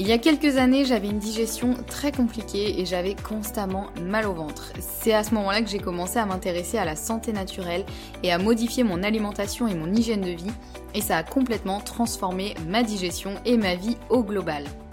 Il y a quelques années, j'avais une digestion très compliquée et j'avais constamment mal au ventre. C'est à ce moment-là que j'ai commencé à m'intéresser à la santé naturelle et à modifier mon alimentation et mon hygiène de vie et ça a complètement transformé ma digestion et ma vie au global.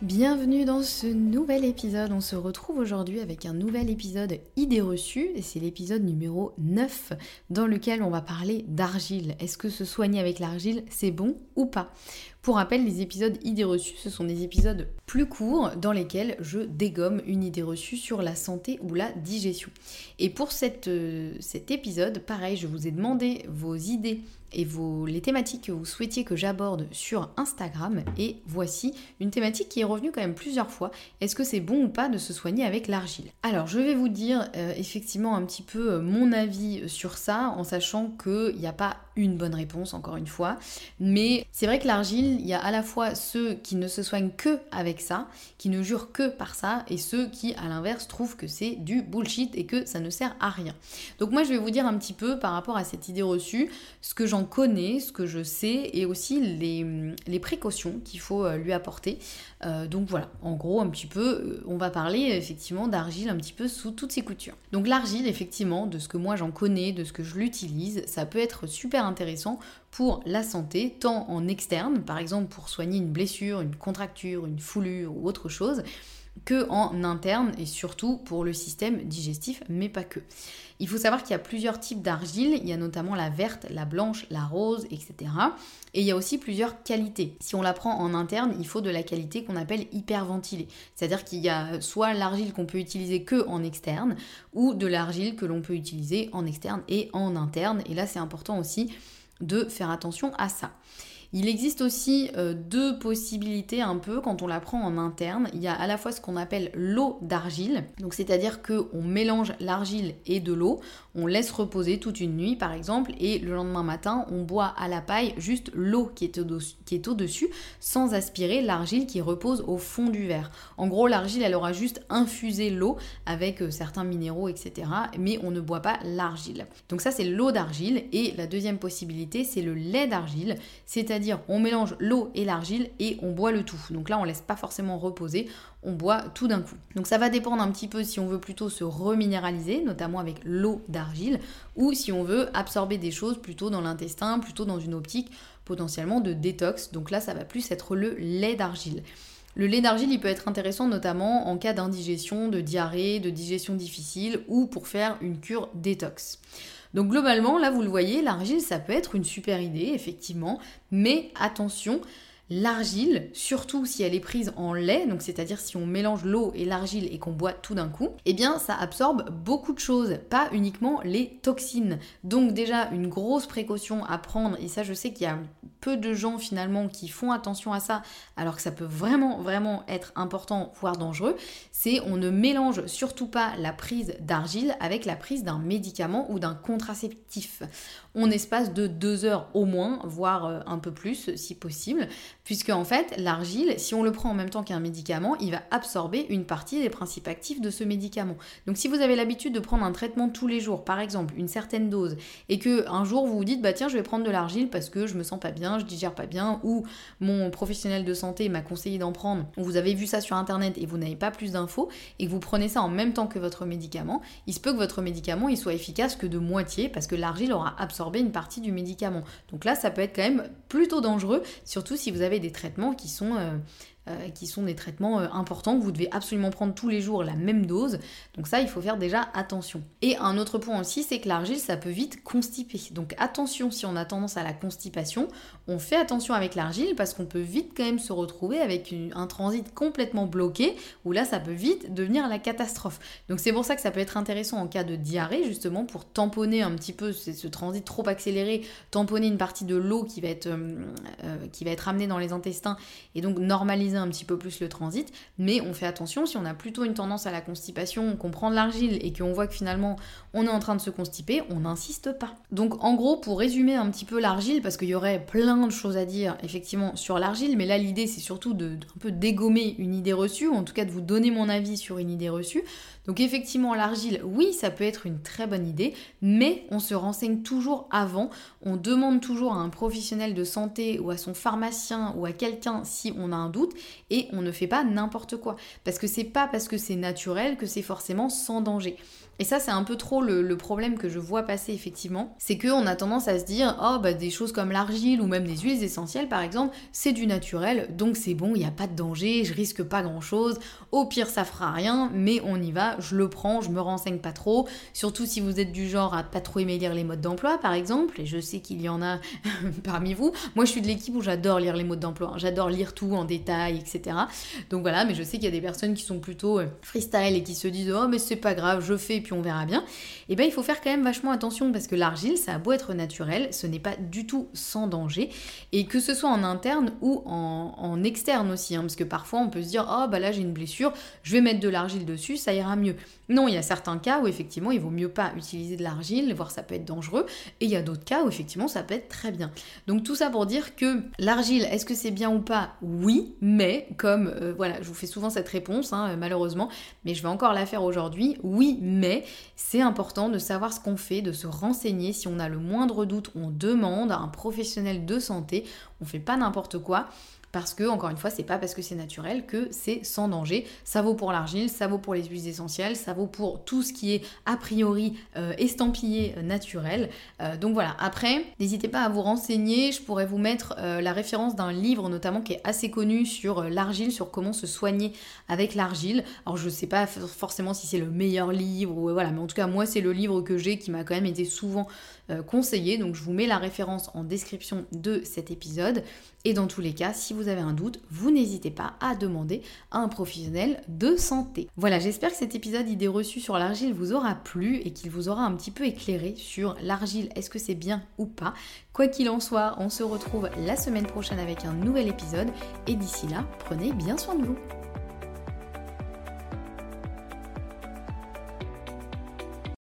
Bienvenue dans ce nouvel épisode. On se retrouve aujourd'hui avec un nouvel épisode idées reçues et c'est l'épisode numéro 9 dans lequel on va parler d'argile. Est-ce que se soigner avec l'argile c'est bon ou pas? Pour rappel, les épisodes idées reçues, ce sont des épisodes plus courts dans lesquels je dégomme une idée reçue sur la santé ou la digestion. Et pour euh, cet épisode, pareil, je vous ai demandé vos idées et les thématiques que vous souhaitiez que j'aborde sur Instagram. Et voici une thématique qui est revenue quand même plusieurs fois. Est-ce que c'est bon ou pas de se soigner avec l'argile? Alors je vais vous dire euh, effectivement un petit peu euh, mon avis sur ça en sachant qu'il n'y a pas une bonne réponse encore une fois. Mais c'est vrai que l'argile, il y a à la fois ceux qui ne se soignent que avec ça, qui ne jurent que par ça, et ceux qui à l'inverse trouvent que c'est du bullshit et que ça ne sert à rien. Donc moi je vais vous dire un petit peu par rapport à cette idée reçue, ce que j'en connais, ce que je sais, et aussi les, précautions qu'il faut euh, lui apporter. Euh, donc voilà, en gros un petit peu, euh, on va parler effectivement d'argile un petit peu sous toutes ses coutures. Donc l'argile effectivement, de ce que moi j'en connais, de ce que je l'utilise, ça peut être super intéressant pour la santé, tant en externe, par exemple pour soigner une blessure, une contracture, une foulure ou autre chose, que en interne et surtout pour le système digestif, mais pas que. Il faut savoir qu'il y a plusieurs types d'argile, il y a notamment la verte, la blanche, la rose, etc. Et il y a aussi plusieurs qualités. Si on la prend en interne, il faut de la qualité qu'on appelle hyperventilée. C'est-à-dire qu'il y a soit l'argile qu'on peut utiliser que en externe, ou de l'argile que l'on peut utiliser en externe et en interne. Et là, c'est important aussi de faire attention à ça. Il existe aussi euh, deux possibilités un peu quand on la prend en interne. Il y a à la fois ce qu'on appelle l'eau d'argile, donc c'est-à-dire qu'on mélange l'argile et de l'eau, on laisse reposer toute une nuit par exemple, et le lendemain matin on boit à la paille juste l'eau qui est au-dessus sans aspirer l'argile qui repose au fond du verre. En gros l'argile elle aura juste infusé l'eau avec euh, certains minéraux etc. Mais on ne boit pas l'argile. Donc ça c'est l'eau d'argile et la deuxième possibilité c'est le lait d'argile, c'est-à-dire c'est-à-dire on mélange l'eau et l'argile et on boit le tout. Donc là on laisse pas forcément reposer, on boit tout d'un coup. Donc ça va dépendre un petit peu si on veut plutôt se reminéraliser, notamment avec l'eau d'argile, ou si on veut absorber des choses plutôt dans l'intestin, plutôt dans une optique potentiellement de détox. Donc là ça va plus être le lait d'argile. Le lait d'argile, il peut être intéressant notamment en cas d'indigestion, de diarrhée, de digestion difficile ou pour faire une cure détox. Donc globalement, là vous le voyez, l'argile ça peut être une super idée, effectivement, mais attention, l'argile, surtout si elle est prise en lait, donc c'est-à-dire si on mélange l'eau et l'argile et qu'on boit tout d'un coup, eh bien ça absorbe beaucoup de choses, pas uniquement les toxines. Donc déjà une grosse précaution à prendre, et ça je sais qu'il y a peu de gens finalement qui font attention à ça, alors que ça peut vraiment, vraiment être important, voire dangereux, c'est on ne mélange surtout pas la prise d'argile avec la prise d'un médicament ou d'un contraceptif. On espace de deux heures au moins, voire euh, un peu plus si possible, puisque en fait l'argile, si on le prend en même temps qu'un médicament, il va absorber une partie des principes actifs de ce médicament. Donc si vous avez l'habitude de prendre un traitement tous les jours, par exemple une certaine dose, et que un jour vous vous dites bah tiens je vais prendre de l'argile parce que je me sens pas bien, je digère pas bien, ou mon professionnel de santé m'a conseillé d'en prendre, ou vous avez vu ça sur internet et vous n'avez pas plus d'infos, et que vous prenez ça en même temps que votre médicament, il se peut que votre médicament il soit efficace que de moitié parce que l'argile aura absorbé une partie du médicament. Donc là ça peut être quand même plutôt dangereux, surtout si vous avez des traitements qui sont euh, euh, qui sont des traitements euh, importants vous devez absolument prendre tous les jours la même dose. Donc ça, il faut faire déjà attention. Et un autre point aussi, c'est que l'argile, ça peut vite constiper. Donc attention si on a tendance à la constipation, on fait attention avec l'argile parce qu'on peut vite quand même se retrouver avec un transit complètement bloqué où là, ça peut vite devenir la catastrophe. Donc c'est pour ça que ça peut être intéressant en cas de diarrhée, justement, pour tamponner un petit peu ce, transit trop accéléré, tamponner une partie de l'eau qui va être euh, qui va être amenée dans les intestins et donc normaliser un petit peu plus le transit, mais on fait attention si on a plutôt une tendance à la constipation, qu'on prend de l'argile et qu'on voit que finalement on est en train de se constiper, on n'insiste pas. Donc en gros, pour résumer un petit peu l'argile, parce qu'il y aurait plein de choses à dire effectivement sur l'argile, mais là l'idée c'est surtout de, un peu dégommer une idée reçue, ou en tout cas de vous donner mon avis sur une idée reçue. Donc effectivement l'argile, oui ça peut être une très bonne idée, mais on se renseigne toujours avant, on demande toujours à un professionnel de santé ou à son pharmacien ou à quelqu'un si on a un doute, et on ne fait pas n'importe quoi. Parce que c'est pas parce que c'est naturel que c'est forcément sans danger. Et ça, c'est un peu trop le, problème que je vois passer effectivement. C'est qu'on a tendance à se dire, oh, bah, des choses comme l'argile ou même des huiles essentielles par exemple, c'est du naturel, donc c'est bon, il n'y a pas de danger, je risque pas grand chose. Au pire, ça fera rien, mais on y va, je le prends, je me renseigne pas trop. Surtout si vous êtes du genre à pas trop aimer lire les modes d'emploi par exemple, et je sais qu'il y en a parmi vous. Moi, je suis de l'équipe où j'adore lire les modes d'emploi, hein. j'adore lire tout en détail, etc. Donc voilà, mais je sais qu'il y a des personnes qui sont plutôt euh, freestyle et qui se disent, oh, mais c'est pas grave, je fais on verra bien, eh bien il faut faire quand même vachement attention parce que l'argile, ça a beau être naturel, ce n'est pas du tout sans danger, et que ce soit en interne ou en, externe aussi, hein, parce que parfois on peut se dire, oh bah là j'ai une blessure, je vais mettre de l'argile dessus, ça ira mieux. Non, il y a certains cas où effectivement il vaut mieux pas utiliser de l'argile, voire ça peut être dangereux, et il y a d'autres cas où effectivement ça peut être très bien. Donc tout ça pour dire que l'argile, est-ce que c'est bien ou pas? Oui, mais comme euh, voilà, je vous fais souvent cette réponse, hein, malheureusement, mais je vais encore la faire aujourd'hui. Oui, mais c'est important de savoir ce qu'on fait, de se renseigner. Si on a le moindre doute, on demande à un professionnel de santé. On fait pas n'importe quoi. Parce que, encore une fois, c'est pas parce que c'est naturel que c'est sans danger. Ça vaut pour l'argile, ça vaut pour les huiles essentielles, ça vaut pour tout ce qui est a priori euh, estampillé euh, naturel. Euh, donc voilà, après, n'hésitez pas à vous renseigner. Je pourrais vous mettre la référence d'un livre notamment qui est assez connu sur l'argile, sur comment se soigner avec l'argile. Alors je sais pas forcément si c'est le meilleur livre, ou voilà, mais en tout cas, moi, c'est le livre que j'ai qui m'a quand même été souvent conseillé. Donc je vous mets la référence en description de cet épisode. Et dans tous les cas, si vous avez un doute, vous n'hésitez pas à demander à un professionnel de santé. Voilà, j'espère que cet épisode idée reçue sur l'argile vous aura plu et qu'il vous aura un petit peu éclairé sur l'argile, est-ce que c'est bien ou pas? Quoi qu'il en soit, on se retrouve la semaine prochaine avec un nouvel épisode et d'ici là, prenez bien soin de vous.